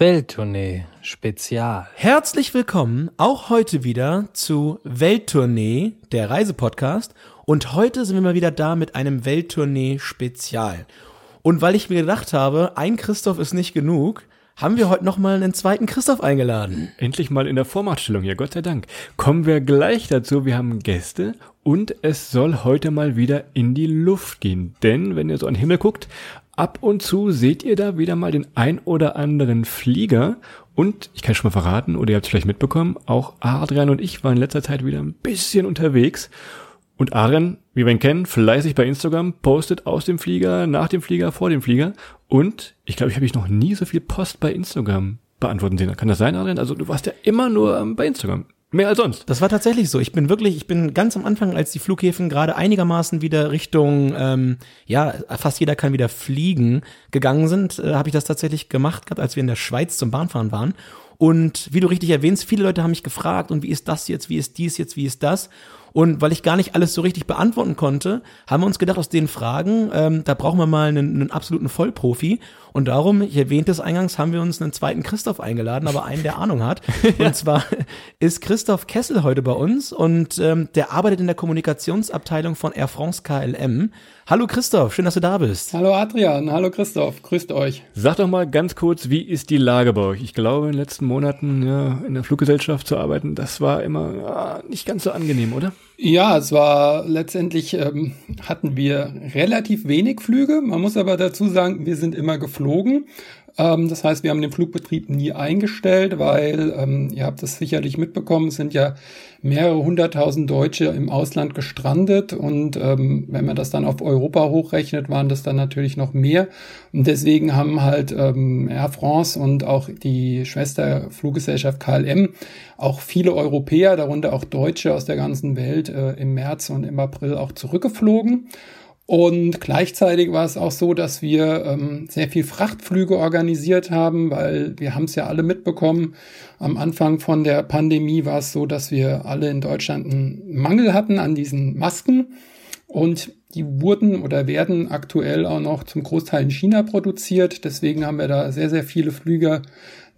Welttournee Spezial. Herzlich willkommen auch heute wieder zu Welttournee, der Reisepodcast. Und heute sind wir mal wieder da mit einem Welttournee Spezial. Und weil ich mir gedacht habe, ein Christoph ist nicht genug, haben wir heute nochmal einen zweiten Christoph eingeladen. Endlich mal in der Vormachtstellung, ja Gott sei Dank. Kommen wir gleich dazu, wir haben Gäste und es soll heute mal wieder in die Luft gehen. Denn wenn ihr so an den Himmel guckt, ab und zu seht ihr da wieder mal den ein oder anderen Flieger. Und ich kann schon mal verraten, oder ihr habt es vielleicht mitbekommen, auch Adrian und ich waren in letzter Zeit wieder ein bisschen unterwegs. Und Adrian, wie wir ihn kennen, fleißig bei Instagram, postet aus dem Flieger, nach dem Flieger, vor dem Flieger. Und ich glaube, ich habe ich noch nie so viel Post bei Instagram beantworten sehen. Kann das sein, Adrian? Also du warst ja immer nur ähm, bei Instagram. Mehr als sonst. Das war tatsächlich so. Ich bin wirklich, ich bin ganz am Anfang, als die Flughäfen gerade einigermaßen wieder Richtung, ähm, ja, fast jeder kann wieder fliegen gegangen sind, äh, habe ich das tatsächlich gemacht gehabt, als wir in der Schweiz zum Bahnfahren waren. Und wie du richtig erwähnst, viele Leute haben mich gefragt, und wie ist das jetzt, wie ist dies jetzt, wie ist das? Und weil ich gar nicht alles so richtig beantworten konnte, haben wir uns gedacht, aus den Fragen, ähm, da brauchen wir mal einen, einen absoluten Vollprofi. Und darum, ich erwähnte es eingangs, haben wir uns einen zweiten Christoph eingeladen, aber einen, der Ahnung hat. ja. Und zwar ist Christoph Kessel heute bei uns und ähm, der arbeitet in der Kommunikationsabteilung von Air France KLM. Hallo Christoph, schön, dass du da bist. Hallo Adrian, hallo Christoph, grüßt euch. Sag doch mal ganz kurz, wie ist die Lage bei euch? Ich glaube, in den letzten Monaten ja, in der Fluggesellschaft zu arbeiten, das war immer ja, nicht ganz so angenehm, oder? Ja, es war letztendlich ähm, hatten wir relativ wenig Flüge. Man muss aber dazu sagen, wir sind immer geflogen. Ähm, das heißt, wir haben den Flugbetrieb nie eingestellt, weil, ähm, ihr habt das sicherlich mitbekommen, sind ja mehrere hunderttausend Deutsche im Ausland gestrandet und ähm, wenn man das dann auf Europa hochrechnet, waren das dann natürlich noch mehr. Und deswegen haben halt ähm, Air France und auch die Schwesterfluggesellschaft KLM auch viele Europäer, darunter auch Deutsche aus der ganzen Welt, äh, im März und im April auch zurückgeflogen. Und gleichzeitig war es auch so, dass wir ähm, sehr viel Frachtflüge organisiert haben, weil wir haben es ja alle mitbekommen. Am Anfang von der Pandemie war es so, dass wir alle in Deutschland einen Mangel hatten an diesen Masken. Und die wurden oder werden aktuell auch noch zum Großteil in China produziert. Deswegen haben wir da sehr, sehr viele Flüge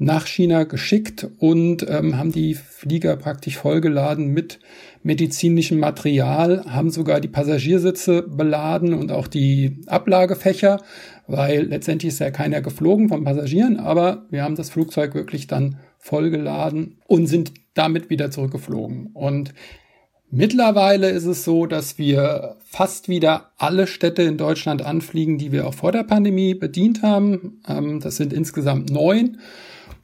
nach China geschickt und ähm, haben die Flieger praktisch vollgeladen mit medizinischem Material, haben sogar die Passagiersitze beladen und auch die Ablagefächer, weil letztendlich ist ja keiner geflogen von Passagieren, aber wir haben das Flugzeug wirklich dann vollgeladen und sind damit wieder zurückgeflogen. Und Mittlerweile ist es so, dass wir fast wieder alle Städte in Deutschland anfliegen, die wir auch vor der Pandemie bedient haben. Ähm, das sind insgesamt neun.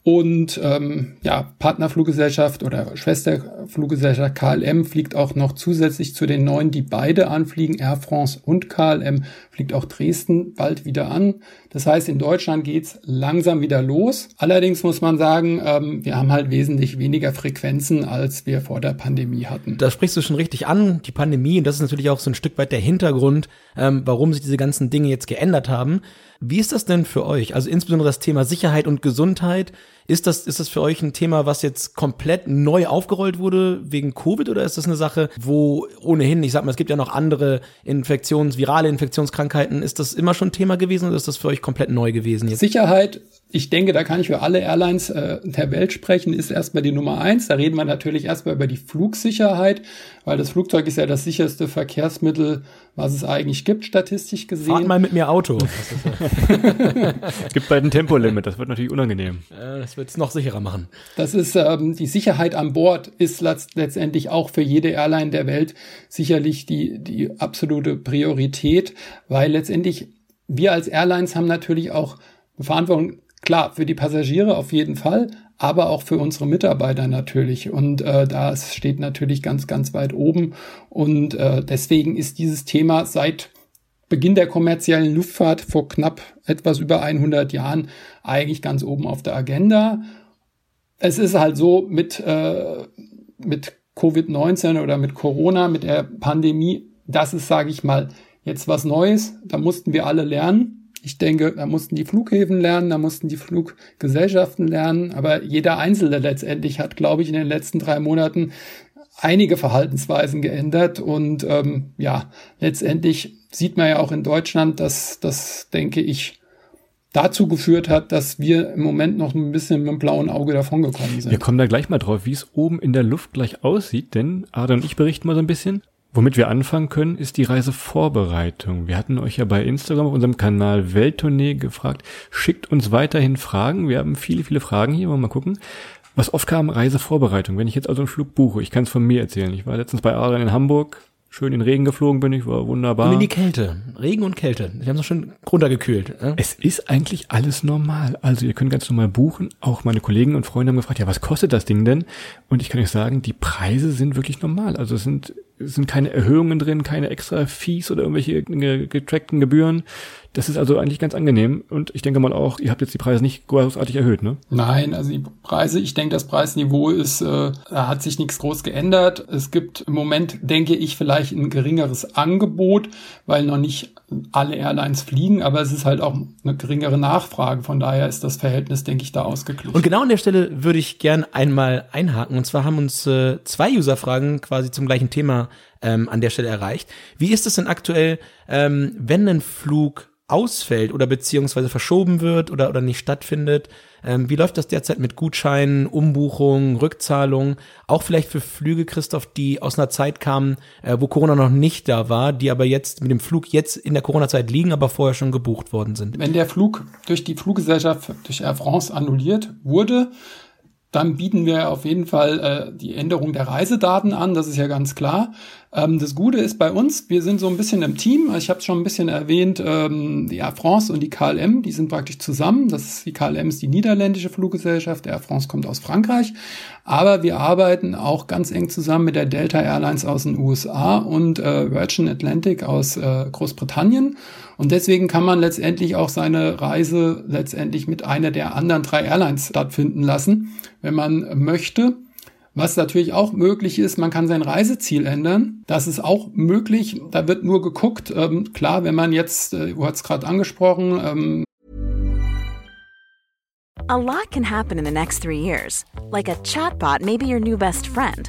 Und ähm, ja, Partnerfluggesellschaft oder Schwesterfluggesellschaft KLM fliegt auch noch zusätzlich zu den neun, die beide anfliegen. Air France und KLM fliegt auch Dresden bald wieder an. Das heißt, in Deutschland geht's langsam wieder los. Allerdings muss man sagen, ähm, wir haben halt wesentlich weniger Frequenzen, als wir vor der Pandemie hatten. Da sprichst du schon richtig an, die Pandemie. Und das ist natürlich auch so ein Stück weit der Hintergrund, ähm, warum sich diese ganzen Dinge jetzt geändert haben. Wie ist das denn für euch? Also insbesondere das Thema Sicherheit und Gesundheit. Ist das, ist das für euch ein Thema, was jetzt komplett neu aufgerollt wurde wegen Covid oder ist das eine Sache, wo ohnehin, ich sag mal, es gibt ja noch andere Infektions-, virale Infektionskrankheiten. Ist das immer schon Thema gewesen oder ist das für euch komplett neu gewesen jetzt? Sicherheit ich denke, da kann ich für alle Airlines äh, der Welt sprechen, ist erstmal die Nummer eins. Da reden wir natürlich erstmal über die Flugsicherheit, weil das Flugzeug ist ja das sicherste Verkehrsmittel, was es eigentlich gibt, statistisch gesehen. Fahrt mal mit mir Auto. es gibt bald ein Tempolimit, das wird natürlich unangenehm. Äh, das wird es noch sicherer machen. Das ist ähm, die Sicherheit an Bord ist letztendlich auch für jede Airline der Welt sicherlich die, die absolute Priorität, weil letztendlich wir als Airlines haben natürlich auch Verantwortung Klar, für die Passagiere auf jeden Fall, aber auch für unsere Mitarbeiter natürlich. Und äh, das steht natürlich ganz, ganz weit oben. Und äh, deswegen ist dieses Thema seit Beginn der kommerziellen Luftfahrt vor knapp etwas über 100 Jahren eigentlich ganz oben auf der Agenda. Es ist halt so mit, äh, mit Covid-19 oder mit Corona, mit der Pandemie, das ist, sage ich mal, jetzt was Neues. Da mussten wir alle lernen. Ich denke, da mussten die Flughäfen lernen, da mussten die Fluggesellschaften lernen, aber jeder Einzelne letztendlich hat, glaube ich, in den letzten drei Monaten einige Verhaltensweisen geändert und ähm, ja, letztendlich sieht man ja auch in Deutschland, dass das, denke ich, dazu geführt hat, dass wir im Moment noch ein bisschen mit dem blauen Auge davongekommen sind. Wir kommen da gleich mal drauf, wie es oben in der Luft gleich aussieht, denn Ada und ich berichten mal so ein bisschen. Womit wir anfangen können, ist die Reisevorbereitung. Wir hatten euch ja bei Instagram auf unserem Kanal Welttournee gefragt, schickt uns weiterhin Fragen. Wir haben viele, viele Fragen hier, wollen wir mal gucken. Was oft kam, Reisevorbereitung. Wenn ich jetzt also einen Flug buche, ich kann es von mir erzählen. Ich war letztens bei Adrian in Hamburg, schön in Regen geflogen bin ich, war wunderbar. Und in die Kälte. Regen und Kälte. Die haben es schon runtergekühlt. Ne? Es ist eigentlich alles normal. Also ihr könnt ganz normal buchen. Auch meine Kollegen und Freunde haben gefragt, ja, was kostet das Ding denn? Und ich kann euch sagen, die Preise sind wirklich normal. Also es sind, sind keine Erhöhungen drin, keine extra Fees oder irgendwelche getrackten Gebühren. Das ist also eigentlich ganz angenehm und ich denke mal auch, ihr habt jetzt die Preise nicht großartig erhöht, ne? Nein, also die Preise, ich denke, das Preisniveau ist, äh, da hat sich nichts groß geändert. Es gibt im Moment, denke ich, vielleicht ein geringeres Angebot, weil noch nicht alle Airlines fliegen, aber es ist halt auch eine geringere Nachfrage. Von daher ist das Verhältnis, denke ich, da ausgeglichen. Und genau an der Stelle würde ich gern einmal einhaken. Und zwar haben uns äh, zwei User-Fragen quasi zum gleichen Thema ähm, an der Stelle erreicht. Wie ist es denn aktuell, ähm, wenn ein Flug ausfällt oder beziehungsweise verschoben wird oder, oder nicht stattfindet. Ähm, wie läuft das derzeit mit Gutscheinen, Umbuchungen, Rückzahlungen? Auch vielleicht für Flüge, Christoph, die aus einer Zeit kamen, äh, wo Corona noch nicht da war, die aber jetzt mit dem Flug jetzt in der Corona-Zeit liegen, aber vorher schon gebucht worden sind. Wenn der Flug durch die Fluggesellschaft, durch Air France annulliert wurde, dann bieten wir auf jeden Fall äh, die Änderung der Reisedaten an, das ist ja ganz klar. Ähm, das Gute ist bei uns, wir sind so ein bisschen im Team. Ich habe es schon ein bisschen erwähnt, ähm, die Air France und die KLM, die sind praktisch zusammen. Das ist, die KLM ist die niederländische Fluggesellschaft, Air France kommt aus Frankreich. Aber wir arbeiten auch ganz eng zusammen mit der Delta Airlines aus den USA und äh, Virgin Atlantic aus äh, Großbritannien. Und deswegen kann man letztendlich auch seine Reise letztendlich mit einer der anderen drei Airlines stattfinden lassen, wenn man möchte. Was natürlich auch möglich ist, man kann sein Reiseziel ändern. Das ist auch möglich. Da wird nur geguckt. Ähm, klar, wenn man jetzt, äh, du hast gerade angesprochen, ähm A lot can happen in the next three years. Like a chatbot may be your new best friend.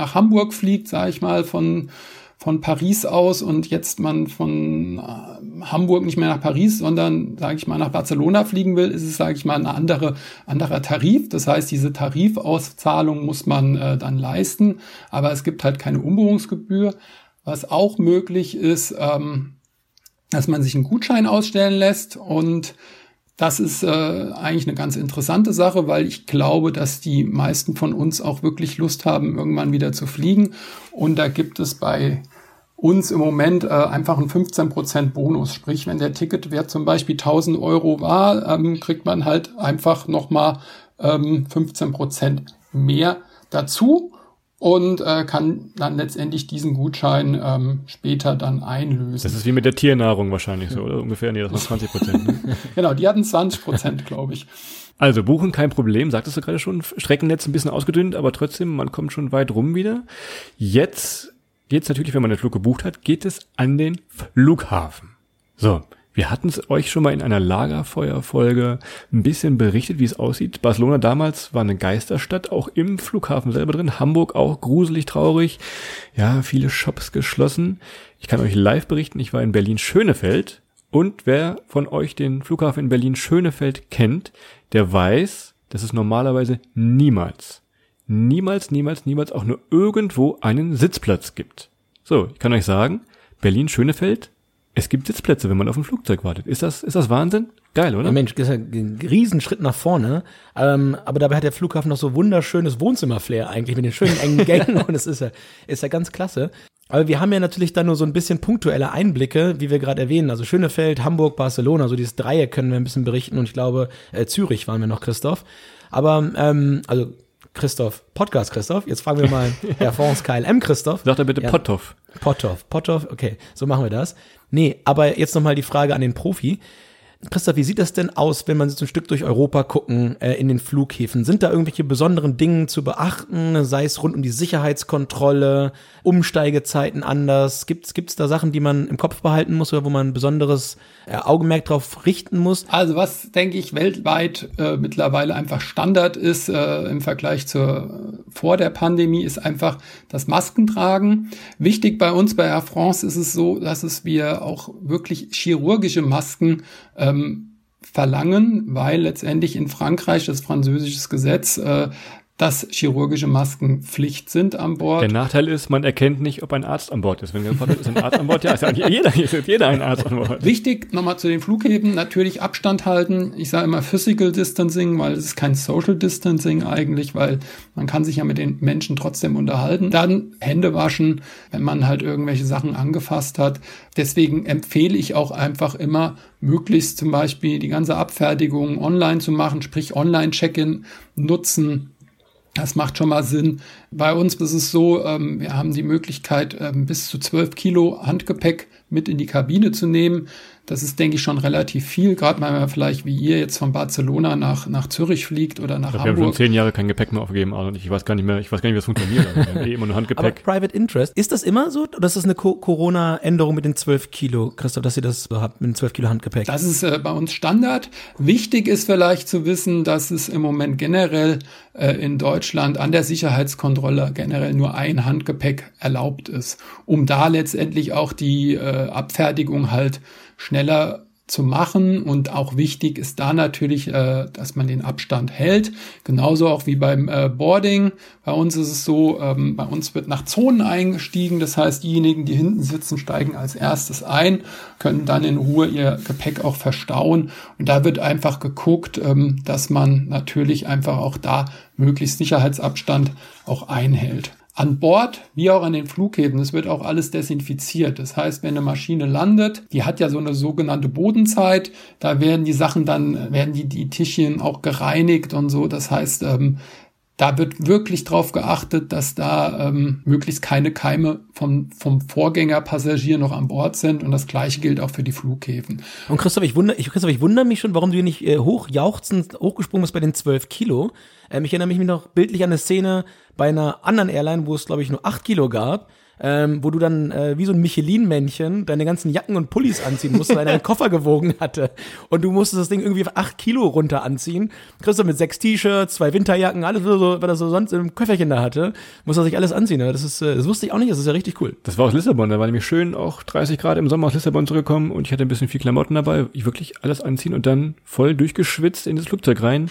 Nach Hamburg fliegt, sage ich mal, von von Paris aus und jetzt man von äh, Hamburg nicht mehr nach Paris, sondern, sage ich mal, nach Barcelona fliegen will, ist es, sage ich mal, ein andere, anderer Tarif. Das heißt, diese Tarifauszahlung muss man äh, dann leisten, aber es gibt halt keine Umbuchungsgebühr. Was auch möglich ist, ähm, dass man sich einen Gutschein ausstellen lässt und das ist äh, eigentlich eine ganz interessante Sache, weil ich glaube, dass die meisten von uns auch wirklich Lust haben, irgendwann wieder zu fliegen. Und da gibt es bei uns im Moment äh, einfach einen 15% Bonus. Sprich, wenn der Ticketwert zum Beispiel 1000 Euro war, ähm, kriegt man halt einfach nochmal ähm, 15% mehr dazu und äh, kann dann letztendlich diesen Gutschein ähm, später dann einlösen. Das ist wie mit der Tiernahrung wahrscheinlich so, oder? Ungefähr, nee, das waren 20 Prozent. Ne? genau, die hatten 20 Prozent, glaube ich. Also buchen kein Problem, sagtest du gerade schon, Streckennetz ein bisschen ausgedünnt, aber trotzdem, man kommt schon weit rum wieder. Jetzt geht's natürlich, wenn man den Flug gebucht hat, geht es an den Flughafen. So, wir hatten es euch schon mal in einer Lagerfeuerfolge ein bisschen berichtet, wie es aussieht. Barcelona damals war eine Geisterstadt, auch im Flughafen selber drin. Hamburg auch gruselig traurig. Ja, viele Shops geschlossen. Ich kann euch live berichten, ich war in Berlin-Schönefeld. Und wer von euch den Flughafen in Berlin-Schönefeld kennt, der weiß, dass es normalerweise niemals, niemals, niemals, niemals auch nur irgendwo einen Sitzplatz gibt. So, ich kann euch sagen, Berlin-Schönefeld es gibt Sitzplätze, wenn man auf ein Flugzeug wartet. Ist das, ist das Wahnsinn? Geil, oder? Ja, Mensch, das ist ein Riesenschritt nach vorne. Ähm, aber dabei hat der Flughafen noch so wunderschönes Wohnzimmer-Flair eigentlich mit den schönen engen Gängen und es ist ja, ist ja ganz klasse. Aber wir haben ja natürlich dann nur so ein bisschen punktuelle Einblicke, wie wir gerade erwähnen. Also Schönefeld, Hamburg, Barcelona, so dieses Dreieck können wir ein bisschen berichten und ich glaube, äh, Zürich waren wir noch, Christoph. Aber, ähm, also Christoph, Podcast Christoph. Jetzt fragen wir mal Herr Fonds KLM Christoph. Sagt er bitte ja. Potthoff. Potthoff, Potthoff, okay, so machen wir das. Nee, aber jetzt nochmal die Frage an den Profi. Christoph, wie sieht das denn aus, wenn man so ein Stück durch Europa gucken äh, in den Flughäfen? Sind da irgendwelche besonderen Dinge zu beachten, sei es rund um die Sicherheitskontrolle, Umsteigezeiten anders? Gibt es da Sachen, die man im Kopf behalten muss oder wo man ein besonderes äh, Augenmerk drauf richten muss? Also was, denke ich, weltweit äh, mittlerweile einfach Standard ist äh, im Vergleich zur vor der Pandemie, ist einfach das Maskentragen. Wichtig bei uns bei Air France ist es so, dass es wir auch wirklich chirurgische Masken ähm, verlangen, weil letztendlich in Frankreich das französisches Gesetz äh, dass chirurgische Masken Pflicht sind an Bord. Der Nachteil ist, man erkennt nicht, ob ein Arzt an Bord ist. Wenn gefragt wird, ist ein Arzt an Bord? Ja, ist ja jeder, ist jeder ein Arzt an Bord. Wichtig, nochmal zu den Flughäfen, natürlich Abstand halten. Ich sage immer Physical Distancing, weil es ist kein Social Distancing eigentlich, weil man kann sich ja mit den Menschen trotzdem unterhalten. Dann Hände waschen, wenn man halt irgendwelche Sachen angefasst hat. Deswegen empfehle ich auch einfach immer, möglichst zum Beispiel die ganze Abfertigung online zu machen, sprich Online-Check-in nutzen das macht schon mal Sinn. Bei uns ist es so, ähm, wir haben die Möglichkeit, ähm, bis zu 12 Kilo Handgepäck mit in die Kabine zu nehmen. Das ist, denke ich, schon relativ viel, gerade wenn man vielleicht wie ihr jetzt von Barcelona nach, nach Zürich fliegt oder nach ich glaub, Hamburg. Wir haben schon zehn Jahre kein Gepäck mehr aufgegeben. Also ich weiß gar nicht mehr, ich weiß gar nicht, wie das funktioniert. Also eh immer nur Handgepäck. Aber Private Interest, ist das immer so? Oder ist das eine Co Corona-Änderung mit den 12 Kilo, Christoph, dass ihr das so habt, mit den 12 Kilo Handgepäck? Das ist äh, bei uns Standard. Wichtig ist vielleicht zu wissen, dass es im Moment generell äh, in Deutschland an der Sicherheitskontrolle generell nur ein Handgepäck erlaubt ist, um da letztendlich auch die äh, Abfertigung halt schneller zu machen und auch wichtig ist da natürlich, äh, dass man den Abstand hält. Genauso auch wie beim äh, Boarding. Bei uns ist es so, ähm, bei uns wird nach Zonen eingestiegen. Das heißt, diejenigen, die hinten sitzen, steigen als erstes ein, können dann in Ruhe ihr Gepäck auch verstauen. Und da wird einfach geguckt, ähm, dass man natürlich einfach auch da möglichst Sicherheitsabstand auch einhält an Bord wie auch an den Flughäfen. Es wird auch alles desinfiziert. Das heißt, wenn eine Maschine landet, die hat ja so eine sogenannte Bodenzeit, da werden die Sachen dann, werden die, die Tischchen auch gereinigt und so. Das heißt, ähm, da wird wirklich drauf geachtet, dass da ähm, möglichst keine Keime vom, vom Vorgängerpassagier noch an Bord sind. Und das gleiche gilt auch für die Flughäfen. Und Christoph, ich wundere, ich, Christoph, ich wundere mich schon, warum du hier nicht äh, hochjauchzend hochgesprungen bist bei den 12 Kilo. Ähm, ich erinnere mich noch bildlich an eine Szene bei einer anderen Airline, wo es, glaube ich, nur 8 Kilo gab ähm, wo du dann äh, wie so ein Michelin-Männchen deine ganzen Jacken und Pullis anziehen musst, weil einen Koffer gewogen hatte. Und du musstest das Ding irgendwie auf acht Kilo runter anziehen. Kriegst du mit sechs T-Shirts, zwei Winterjacken, alles, was er so sonst im Köfferchen da hatte, muss er sich alles anziehen. Das, ist, äh, das wusste ich auch nicht, das ist ja richtig cool. Das war aus Lissabon, da war nämlich schön auch 30 Grad im Sommer aus Lissabon zurückgekommen und ich hatte ein bisschen viel Klamotten dabei. Ich wirklich alles anziehen und dann voll durchgeschwitzt in das Flugzeug rein.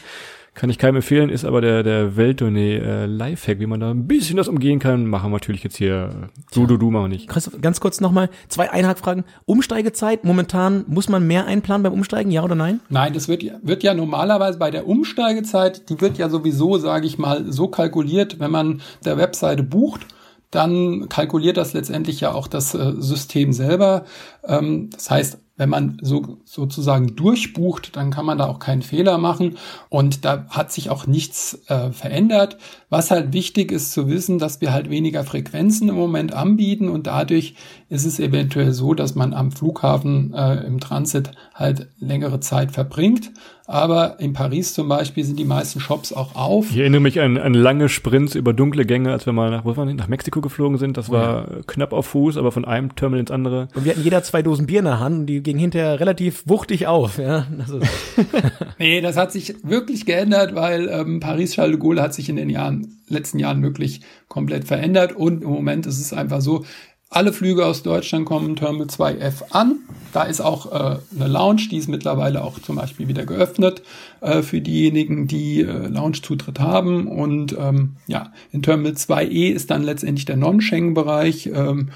Kann ich keinem empfehlen, ist aber der, der Welttournee äh, Lifehack, wie man da ein bisschen das umgehen kann. Machen wir natürlich jetzt hier du, du, du, machen wir nicht. Christoph, ganz kurz nochmal, zwei Einhackfragen. Umsteigezeit, momentan muss man mehr einplanen beim Umsteigen, ja oder nein? Nein, das wird, wird ja normalerweise bei der Umsteigezeit, die wird ja sowieso, sage ich mal, so kalkuliert, wenn man der Webseite bucht, dann kalkuliert das letztendlich ja auch das äh, System selber. Ähm, das heißt, wenn man so sozusagen durchbucht, dann kann man da auch keinen Fehler machen und da hat sich auch nichts äh, verändert. Was halt wichtig ist zu wissen, dass wir halt weniger Frequenzen im Moment anbieten und dadurch ist es eventuell so, dass man am Flughafen äh, im Transit halt längere Zeit verbringt. Aber in Paris zum Beispiel sind die meisten Shops auch auf. Ich erinnere mich an, an lange Sprints über dunkle Gänge, als wir mal nach, wo waren wir, nach Mexiko geflogen sind. Das war ja. knapp auf Fuß, aber von einem Terminal ins andere. Und wir hatten jeder zwei Dosen Bier in der Hand und die ging hinterher relativ wuchtig auf. Ja, das nee, das hat sich wirklich geändert, weil ähm, Paris-Charles de Gaulle hat sich in den Jahren, letzten Jahren wirklich komplett verändert. Und im Moment ist es einfach so, alle Flüge aus Deutschland kommen Terminal 2F an. Da ist auch äh, eine Lounge, die ist mittlerweile auch zum Beispiel wieder geöffnet äh, für diejenigen, die äh, Lounge-Zutritt haben. Und ähm, ja, in Terminal 2E ist dann letztendlich der Non-Schengen-Bereich ähm,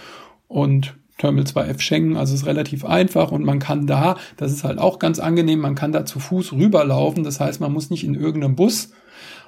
und Terminal 2F Schengen, also ist relativ einfach und man kann da, das ist halt auch ganz angenehm, man kann da zu Fuß rüberlaufen, das heißt, man muss nicht in irgendeinem Bus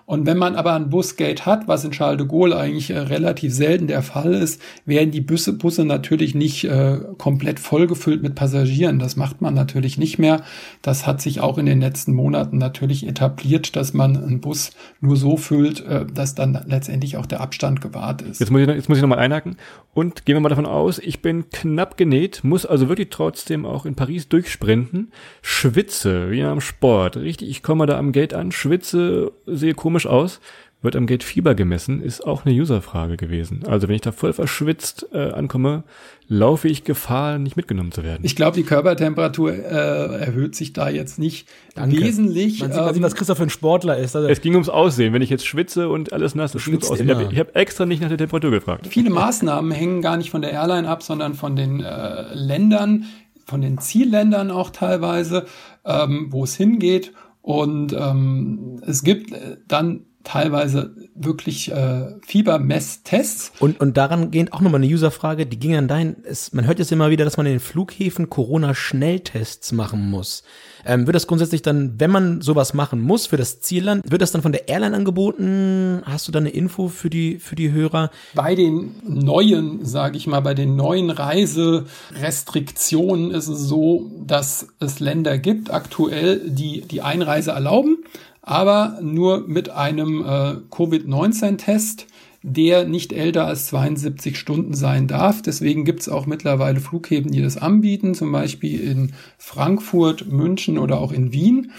Und wenn man aber ein Busgate hat, was in Charles de Gaulle eigentlich äh, relativ selten der Fall ist, werden die Busse, Busse natürlich nicht äh, komplett vollgefüllt mit Passagieren. Das macht man natürlich nicht mehr. Das hat sich auch in den letzten Monaten natürlich etabliert, dass man einen Bus nur so füllt, äh, dass dann letztendlich auch der Abstand gewahrt ist. Jetzt muss ich, jetzt muss ich nochmal einhaken. Und gehen wir mal davon aus, ich bin knapp genäht, muss also wirklich trotzdem auch in Paris durchsprinten, schwitze, wie am Sport. Richtig, ich komme da am Gate an, schwitze, sehe komisch aus, wird am Gate Fieber gemessen, ist auch eine Userfrage gewesen. Also wenn ich da voll verschwitzt äh, ankomme, laufe ich Gefahr, nicht mitgenommen zu werden. Ich glaube, die Körpertemperatur äh, erhöht sich da jetzt nicht Danke. wesentlich. Man sieht, man sieht, was Christoph für ein Sportler ist. Also es ging ums Aussehen. Wenn ich jetzt schwitze und alles nass ist, ums Aussehen. Immer. Ich habe extra nicht nach der Temperatur gefragt. Viele Maßnahmen hängen gar nicht von der Airline ab, sondern von den äh, Ländern, von den Zielländern auch teilweise, ähm, wo es hingeht. Und ähm, es gibt äh, dann teilweise wirklich äh, Fiebermesstests. Und, und daran gehend auch nochmal eine Userfrage, die ging an dein, es, man hört jetzt immer wieder, dass man in den Flughäfen Corona-Schnelltests machen muss. Ähm, wird das grundsätzlich dann, wenn man sowas machen muss für das Zielland, wird das dann von der Airline angeboten? Hast du da eine Info für die, für die Hörer? Bei den neuen, sage ich mal, bei den neuen Reiserestriktionen ist es so, dass es Länder gibt, aktuell, die die Einreise erlauben aber nur mit einem äh, Covid-19-Test, der nicht älter als 72 Stunden sein darf. Deswegen gibt es auch mittlerweile Flughäfen, die das anbieten, zum Beispiel in Frankfurt, München oder auch in Wien.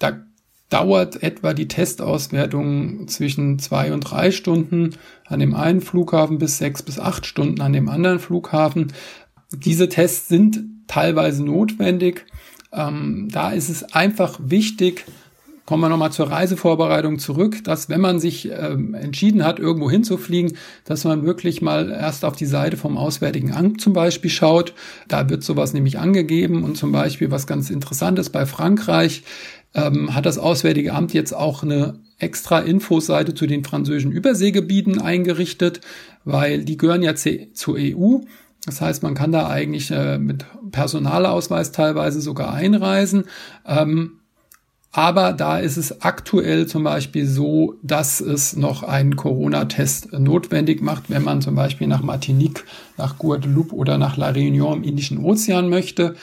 Da dauert etwa die Testauswertung zwischen zwei und drei Stunden an dem einen Flughafen bis sechs bis acht Stunden an dem anderen Flughafen. Diese Tests sind teilweise notwendig. Ähm, da ist es einfach wichtig, kommen wir nochmal zur Reisevorbereitung zurück, dass wenn man sich ähm, entschieden hat, irgendwo hinzufliegen, dass man wirklich mal erst auf die Seite vom Auswärtigen Amt zum Beispiel schaut. Da wird sowas nämlich angegeben und zum Beispiel was ganz Interessantes bei Frankreich ähm, hat das Auswärtige Amt jetzt auch eine extra Infoseite zu den französischen Überseegebieten eingerichtet, weil die gehören ja zur EU. Das heißt, man kann da eigentlich äh, mit Personalausweis teilweise sogar einreisen. Ähm, aber da ist es aktuell zum Beispiel so, dass es noch einen Corona-Test notwendig macht, wenn man zum Beispiel nach Martinique, nach Guadeloupe oder nach La Réunion im Indischen Ozean möchte.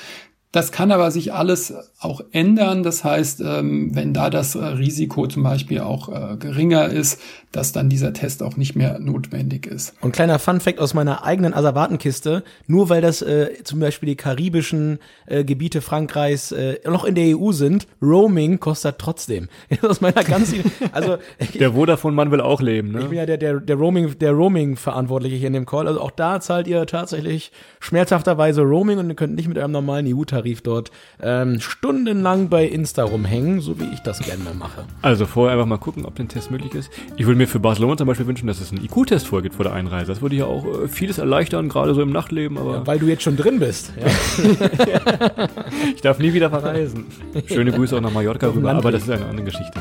Das kann aber sich alles auch ändern. Das heißt, ähm, wenn da das äh, Risiko zum Beispiel auch äh, geringer ist, dass dann dieser Test auch nicht mehr notwendig ist. Und kleiner Fun-Fact aus meiner eigenen Asservatenkiste, nur weil das äh, zum Beispiel die karibischen äh, Gebiete Frankreichs äh, noch in der EU sind, Roaming kostet trotzdem. aus meiner ganzen, also der Vodafone-Mann will auch leben, ne? Ich bin ja der, der, der Roaming, der Roaming-Verantwortliche hier in dem Call. Also auch da zahlt ihr tatsächlich schmerzhafterweise Roaming und ihr könnt nicht mit eurem normalen EU-Tarif dort ähm, stundenlang bei Insta rumhängen, so wie ich das gerne mal mache. Also vorher einfach mal gucken, ob der Test möglich ist. Ich würde mir mir für Barcelona zum Beispiel wünschen, dass es einen IQ-Test vorgibt vor der Einreise. Das würde ja auch äh, vieles erleichtern, gerade so im Nachtleben. Aber ja, weil du jetzt schon drin bist. Ja. ich darf nie wieder verreisen. Schöne Grüße auch nach Mallorca rüber, aber das ist eine andere Geschichte.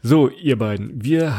So, ihr beiden, wir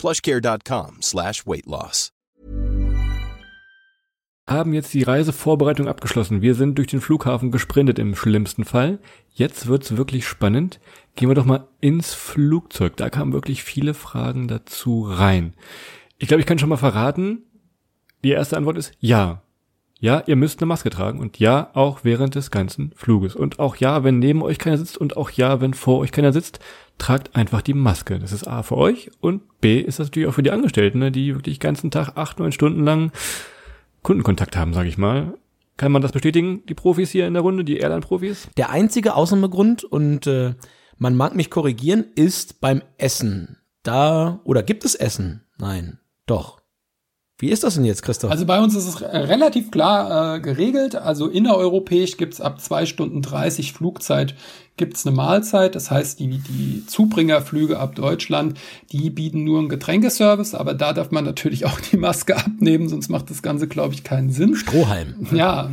plushcare.com slash weight loss. haben jetzt die Reisevorbereitung abgeschlossen. Wir sind durch den Flughafen gesprintet im schlimmsten Fall. Jetzt wird's wirklich spannend. Gehen wir doch mal ins Flugzeug. Da kamen wirklich viele Fragen dazu rein. Ich glaube, ich kann schon mal verraten. Die erste Antwort ist ja. Ja, ihr müsst eine Maske tragen und ja, auch während des ganzen Fluges. Und auch ja, wenn neben euch keiner sitzt und auch ja, wenn vor euch keiner sitzt, tragt einfach die Maske. Das ist A für euch und B ist das natürlich auch für die Angestellten, ne, die wirklich den ganzen Tag acht, neun Stunden lang Kundenkontakt haben, sage ich mal. Kann man das bestätigen, die Profis hier in der Runde, die Airline-Profis? Der einzige Ausnahmegrund, und äh, man mag mich korrigieren, ist beim Essen. Da, oder gibt es Essen? Nein, doch. Wie ist das denn jetzt, Christoph? Also bei uns ist es relativ klar äh, geregelt. Also innereuropäisch gibt's ab zwei Stunden 30 Flugzeit gibt's eine Mahlzeit. Das heißt, die, die Zubringerflüge ab Deutschland, die bieten nur einen Getränkeservice, aber da darf man natürlich auch die Maske abnehmen, sonst macht das Ganze, glaube ich, keinen Sinn. Strohhalm. Ja.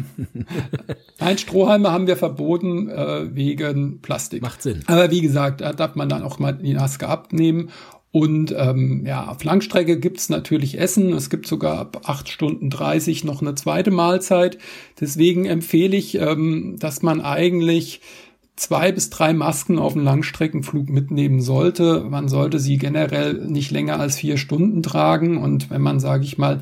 Nein, Strohhalme haben wir verboten äh, wegen Plastik. Macht Sinn. Aber wie gesagt, da darf man dann auch mal die Maske abnehmen. Und ähm, ja, auf Langstrecke gibt's natürlich Essen. Es gibt sogar ab 8 Stunden 30 noch eine zweite Mahlzeit. Deswegen empfehle ich, ähm, dass man eigentlich zwei bis drei Masken auf einen Langstreckenflug mitnehmen sollte. Man sollte sie generell nicht länger als vier Stunden tragen. Und wenn man, sage ich mal,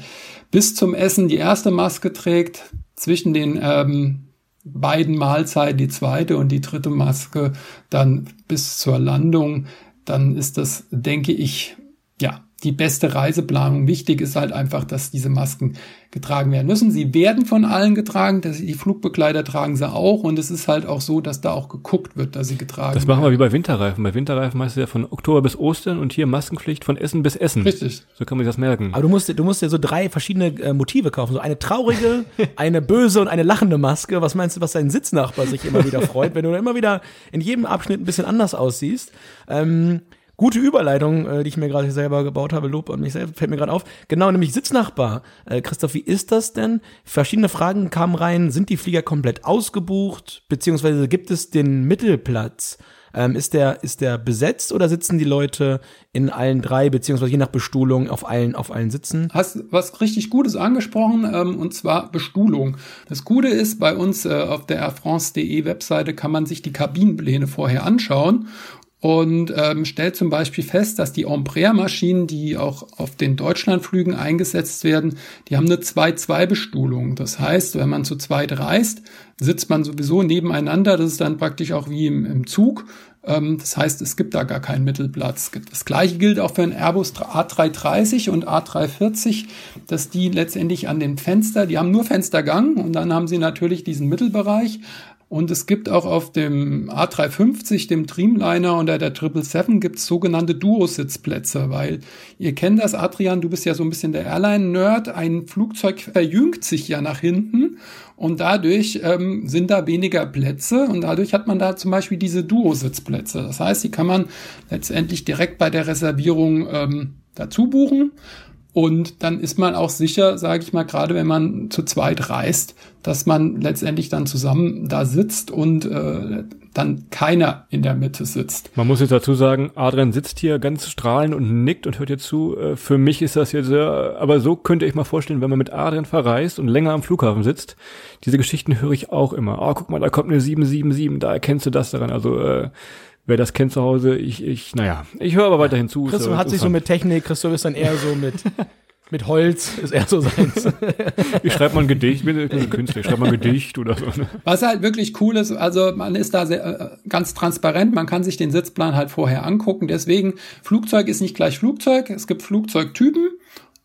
bis zum Essen die erste Maske trägt, zwischen den ähm, beiden Mahlzeiten die zweite und die dritte Maske dann bis zur Landung, dann ist das, denke ich, ja, die beste Reiseplanung. Wichtig ist halt einfach, dass diese Masken getragen werden müssen. Sie werden von allen getragen, dass die Flugbegleiter tragen sie auch und es ist halt auch so, dass da auch geguckt wird, dass sie getragen werden. Das machen wir wie bei Winterreifen. Bei Winterreifen heißt es ja von Oktober bis Ostern und hier Maskenpflicht von Essen bis Essen. Richtig. So kann man sich das merken. Aber du musst, du musst dir so drei verschiedene äh, Motive kaufen. So eine traurige, eine böse und eine lachende Maske. Was meinst du, was dein Sitznachbar sich immer wieder freut, wenn du immer wieder in jedem Abschnitt ein bisschen anders aussiehst? Ähm, Gute Überleitung, äh, die ich mir gerade selber gebaut habe, Lob an mich selbst, fällt mir gerade auf. Genau, nämlich Sitznachbar. Äh, Christoph, wie ist das denn? Verschiedene Fragen kamen rein. Sind die Flieger komplett ausgebucht? Beziehungsweise gibt es den Mittelplatz? Ähm, ist der, ist der besetzt oder sitzen die Leute in allen drei, beziehungsweise je nach Bestuhlung auf allen, auf allen Sitzen? Hast was richtig Gutes angesprochen, ähm, und zwar Bestuhlung. Das Gute ist, bei uns äh, auf der airfrance.de Webseite kann man sich die Kabinenpläne vorher anschauen und ähm, stellt zum Beispiel fest, dass die Embraer-Maschinen, die auch auf den Deutschlandflügen eingesetzt werden, die haben eine 2-2-Bestuhlung. Das heißt, wenn man zu zweit reist, sitzt man sowieso nebeneinander. Das ist dann praktisch auch wie im, im Zug. Ähm, das heißt, es gibt da gar keinen Mittelplatz. Das gleiche gilt auch für einen Airbus A330 und A340, dass die letztendlich an den Fenster, die haben nur Fenstergang und dann haben sie natürlich diesen Mittelbereich, und es gibt auch auf dem A350, dem Dreamliner und der 777 gibt es sogenannte Duo-Sitzplätze, weil ihr kennt das, Adrian, du bist ja so ein bisschen der Airline-Nerd, ein Flugzeug verjüngt sich ja nach hinten und dadurch ähm, sind da weniger Plätze und dadurch hat man da zum Beispiel diese Duo-Sitzplätze. Das heißt, die kann man letztendlich direkt bei der Reservierung ähm, dazu buchen und dann ist man auch sicher, sage ich mal, gerade wenn man zu zweit reist, dass man letztendlich dann zusammen da sitzt und äh, dann keiner in der Mitte sitzt. Man muss jetzt dazu sagen, Adrian sitzt hier ganz strahlend und nickt und hört dir zu. Äh, für mich ist das jetzt, äh, aber so könnte ich mal vorstellen, wenn man mit Adrian verreist und länger am Flughafen sitzt, diese Geschichten höre ich auch immer. Oh, guck mal, da kommt eine 777, da erkennst du das daran. Also äh, Wer das kennt zu Hause, ich, ich, naja, ich höre aber weiterhin zu. Christoph hat sich so mit Technik, Christoph ist dann eher so mit, mit Holz, ist eher so seins. ich schreibe mal ein Gedicht, ich bin, ich bin ein Künstler, ich schreibe mal ein Gedicht oder so. Ne? Was halt wirklich cool ist, also man ist da sehr, äh, ganz transparent, man kann sich den Sitzplan halt vorher angucken. Deswegen, Flugzeug ist nicht gleich Flugzeug, es gibt Flugzeugtypen.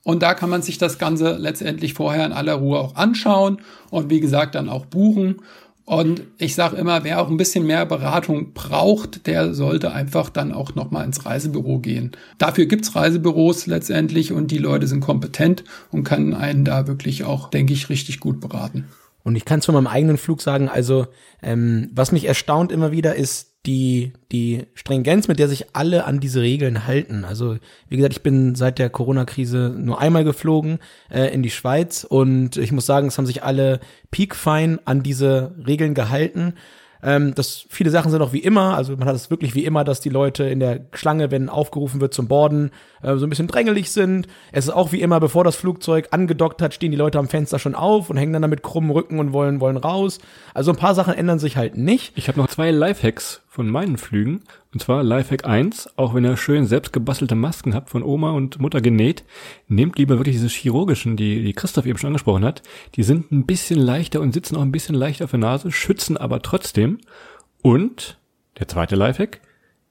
Und da kann man sich das Ganze letztendlich vorher in aller Ruhe auch anschauen und wie gesagt dann auch buchen. Und ich sage immer, wer auch ein bisschen mehr Beratung braucht, der sollte einfach dann auch nochmal ins Reisebüro gehen. Dafür gibt's Reisebüros letztendlich und die Leute sind kompetent und können einen da wirklich auch, denke ich, richtig gut beraten. Und ich kann von meinem eigenen Flug sagen, also ähm, was mich erstaunt immer wieder ist die, die Stringenz, mit der sich alle an diese Regeln halten. Also, wie gesagt, ich bin seit der Corona-Krise nur einmal geflogen äh, in die Schweiz und ich muss sagen, es haben sich alle peakfein an diese Regeln gehalten. Ähm, das, viele Sachen sind auch wie immer, also man hat es wirklich wie immer, dass die Leute in der Schlange, wenn aufgerufen wird zum Borden, äh, so ein bisschen drängelig sind. Es ist auch wie immer, bevor das Flugzeug angedockt hat, stehen die Leute am Fenster schon auf und hängen dann damit krummen Rücken und wollen, wollen raus. Also ein paar Sachen ändern sich halt nicht. Ich habe noch zwei Lifehacks von meinen Flügen. Und zwar Lifehack 1, auch wenn ihr schön selbst gebastelte Masken habt von Oma und Mutter genäht, nehmt lieber wirklich diese chirurgischen, die, die Christoph eben schon angesprochen hat. Die sind ein bisschen leichter und sitzen auch ein bisschen leichter auf der Nase, schützen aber trotzdem. Und der zweite Lifehack,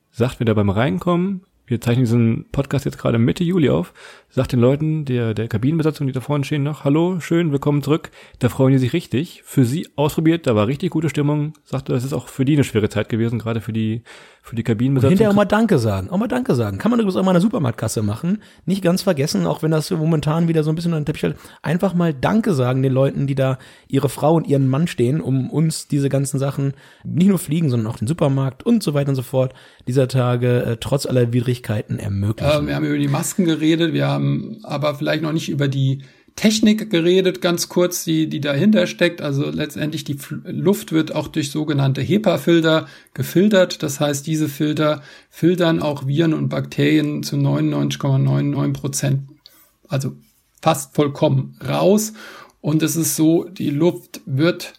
sagt wieder beim Reinkommen, wir zeichnen diesen Podcast jetzt gerade Mitte Juli auf, sagt den Leuten, der, der Kabinenbesatzung, die da vorne stehen, noch, hallo, schön, willkommen zurück. Da freuen die sich richtig. Für sie ausprobiert, da war richtig gute Stimmung. Sagte, das ist auch für die eine schwere Zeit gewesen, gerade für die, für die Kabinenbesatzung. Und hinterher auch mal Danke sagen. Auch mal Danke sagen. Kann man übrigens auch mal eine Supermarktkasse machen. Nicht ganz vergessen, auch wenn das momentan wieder so ein bisschen an den Teppich stellt. Einfach mal Danke sagen den Leuten, die da ihre Frau und ihren Mann stehen, um uns diese ganzen Sachen, nicht nur fliegen, sondern auch den Supermarkt und so weiter und so fort, dieser Tage äh, trotz aller Widrigkeiten ermöglichen. Äh, wir haben über die Masken geredet, wir haben aber vielleicht noch nicht über die Technik geredet, ganz kurz, die, die dahinter steckt. Also letztendlich die Luft wird auch durch sogenannte HEPA-Filter gefiltert. Das heißt, diese Filter filtern auch Viren und Bakterien zu 99,99 Prozent, also fast vollkommen raus. Und es ist so, die Luft wird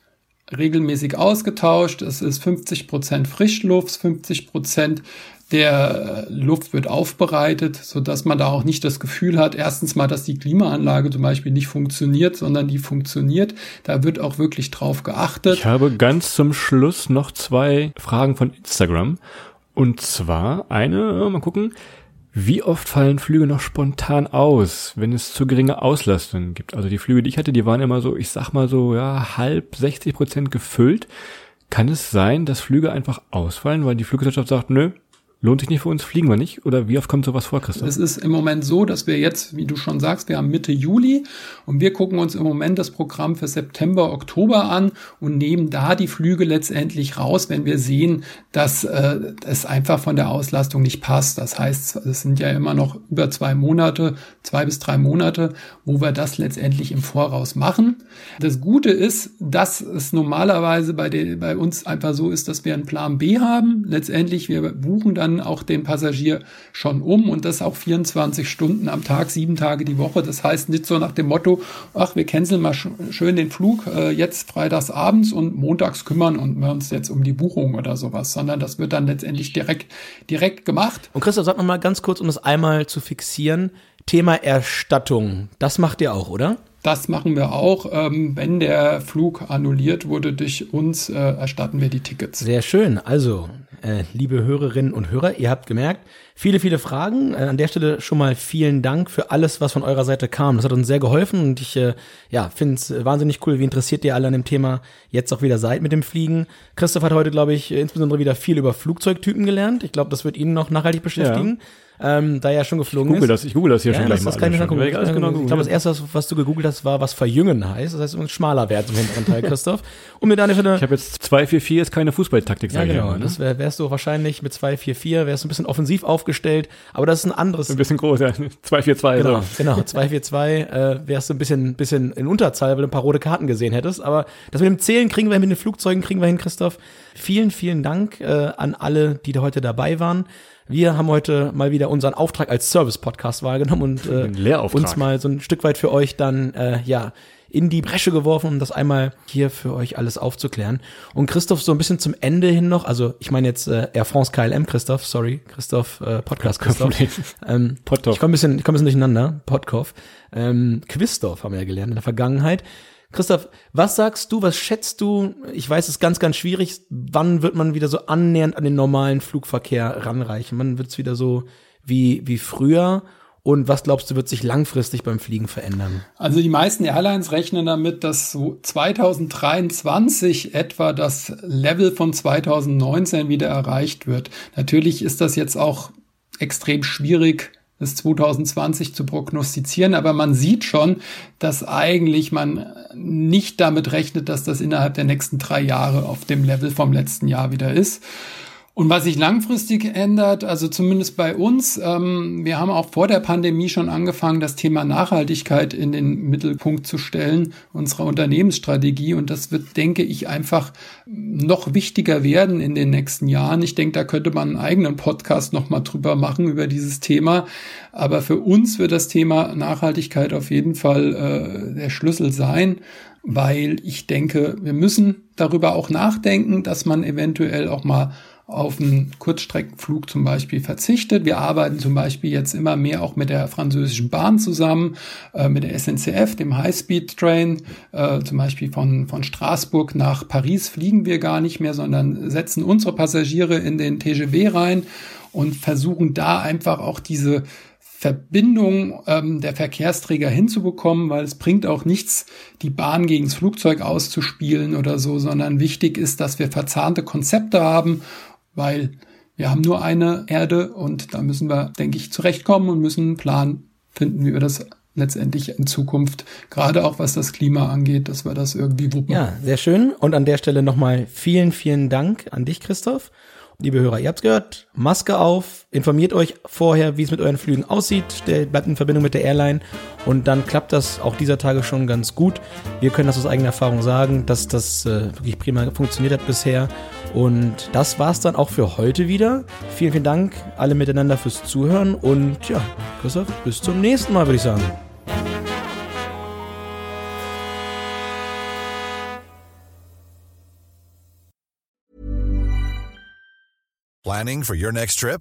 regelmäßig ausgetauscht. Es ist 50 Prozent Frischluft, 50 Prozent der Luft wird aufbereitet, so dass man da auch nicht das Gefühl hat, erstens mal, dass die Klimaanlage zum Beispiel nicht funktioniert, sondern die funktioniert. Da wird auch wirklich drauf geachtet. Ich habe ganz zum Schluss noch zwei Fragen von Instagram. Und zwar eine, mal gucken, wie oft fallen Flüge noch spontan aus, wenn es zu geringe Auslastungen gibt? Also die Flüge, die ich hatte, die waren immer so, ich sag mal so, ja, halb 60 Prozent gefüllt. Kann es sein, dass Flüge einfach ausfallen, weil die Fluggesellschaft sagt, nö, Lohnt sich nicht für uns, fliegen wir nicht? Oder wie oft kommt sowas vor, Christoph? Es ist im Moment so, dass wir jetzt, wie du schon sagst, wir haben Mitte Juli und wir gucken uns im Moment das Programm für September, Oktober an und nehmen da die Flüge letztendlich raus, wenn wir sehen, dass äh, es einfach von der Auslastung nicht passt. Das heißt, es sind ja immer noch über zwei Monate, zwei bis drei Monate, wo wir das letztendlich im Voraus machen. Das Gute ist, dass es normalerweise bei, den, bei uns einfach so ist, dass wir einen Plan B haben. Letztendlich, wir buchen dann dann auch den Passagier schon um und das auch 24 Stunden am Tag, sieben Tage die Woche. Das heißt nicht so nach dem Motto, ach, wir canceln mal schön den Flug äh, jetzt freitags abends und montags kümmern und wir uns jetzt um die Buchung oder sowas, sondern das wird dann letztendlich direkt, direkt gemacht. Und Christoph, sag noch mal ganz kurz, um das einmal zu fixieren, Thema Erstattung, das macht ihr auch, oder? Das machen wir auch. Ähm, wenn der Flug annulliert wurde durch uns, äh, erstatten wir die Tickets. Sehr schön. Also, äh, liebe Hörerinnen und Hörer, ihr habt gemerkt, viele, viele Fragen. Äh, an der Stelle schon mal vielen Dank für alles, was von eurer Seite kam. Das hat uns sehr geholfen und ich äh, ja, finde es wahnsinnig cool, wie interessiert ihr alle an dem Thema jetzt auch wieder seid mit dem Fliegen. Christoph hat heute, glaube ich, insbesondere wieder viel über Flugzeugtypen gelernt. Ich glaube, das wird ihn noch nachhaltig beschäftigen. Ja ähm, da er schon geflogen ich google ist. Das, ich google das hier ja, schon gleich das mal. Kann ich, schon. Gucken. Alles genau ich glaube, das erste, was du gegoogelt hast, war, was verjüngen heißt. Das heißt, ein schmaler Wert im hinteren Teil, Christoph. Und mit deiner Ich habe jetzt 244 ist keine Fußballtaktik, ja, genau. Mal, ne? Das wär, wärst du wahrscheinlich mit 244, wärst du ein bisschen offensiv aufgestellt, aber das ist ein anderes. Ein bisschen groß, ja. 242. Genau, so. genau. 242 äh, wärst du ein bisschen, bisschen in Unterzahl, weil du ein paar rote Karten gesehen hättest. Aber das mit dem Zählen kriegen wir hin, mit den Flugzeugen kriegen wir hin, Christoph. Vielen, vielen Dank äh, an alle, die da heute dabei waren. Wir haben heute mal wieder unseren Auftrag als Service-Podcast wahrgenommen und äh, uns mal so ein Stück weit für euch dann äh, ja in die Bresche geworfen, um das einmal hier für euch alles aufzuklären. Und Christoph so ein bisschen zum Ende hin noch, also ich meine jetzt äh, Air France KLM Christoph, sorry, Christoph, äh, Podcast Christoph. ähm, ich komme ein bisschen, ich komme ein bisschen durcheinander, Podkopf. Ähm, Quistorf haben wir ja gelernt in der Vergangenheit. Christoph, was sagst du, was schätzt du? Ich weiß, es ist ganz, ganz schwierig. Wann wird man wieder so annähernd an den normalen Flugverkehr ranreichen? Wann wird es wieder so wie, wie früher? Und was glaubst du, wird sich langfristig beim Fliegen verändern? Also die meisten Airlines rechnen damit, dass so 2023 etwa das Level von 2019 wieder erreicht wird. Natürlich ist das jetzt auch extrem schwierig bis 2020 zu prognostizieren, aber man sieht schon, dass eigentlich man nicht damit rechnet, dass das innerhalb der nächsten drei Jahre auf dem Level vom letzten Jahr wieder ist. Und was sich langfristig ändert, also zumindest bei uns, ähm, wir haben auch vor der Pandemie schon angefangen, das Thema Nachhaltigkeit in den Mittelpunkt zu stellen, unserer Unternehmensstrategie. Und das wird, denke ich, einfach noch wichtiger werden in den nächsten Jahren. Ich denke, da könnte man einen eigenen Podcast nochmal drüber machen, über dieses Thema. Aber für uns wird das Thema Nachhaltigkeit auf jeden Fall äh, der Schlüssel sein weil ich denke, wir müssen darüber auch nachdenken, dass man eventuell auch mal auf einen Kurzstreckenflug zum Beispiel verzichtet. Wir arbeiten zum Beispiel jetzt immer mehr auch mit der französischen Bahn zusammen, äh, mit der SNCF, dem High-Speed-Train. Äh, zum Beispiel von, von Straßburg nach Paris fliegen wir gar nicht mehr, sondern setzen unsere Passagiere in den TGV rein und versuchen da einfach auch diese Verbindung ähm, der Verkehrsträger hinzubekommen, weil es bringt auch nichts, die Bahn gegen das Flugzeug auszuspielen oder so, sondern wichtig ist, dass wir verzahnte Konzepte haben, weil wir haben nur eine Erde und da müssen wir, denke ich, zurechtkommen und müssen einen Plan finden, wie wir das letztendlich in Zukunft, gerade auch was das Klima angeht, dass wir das irgendwie wuppen. Ja, sehr schön. Und an der Stelle nochmal vielen, vielen Dank an dich, Christoph. Liebe Hörer, ihr habt's gehört, Maske auf, informiert euch vorher, wie es mit euren Flügen aussieht, bleibt in Verbindung mit der Airline und dann klappt das auch dieser Tage schon ganz gut. Wir können das aus eigener Erfahrung sagen, dass das äh, wirklich prima funktioniert hat bisher. Und das war's dann auch für heute wieder. Vielen, vielen Dank alle miteinander fürs Zuhören und ja, Christoph, bis zum nächsten Mal, würde ich sagen. Planning for your next trip?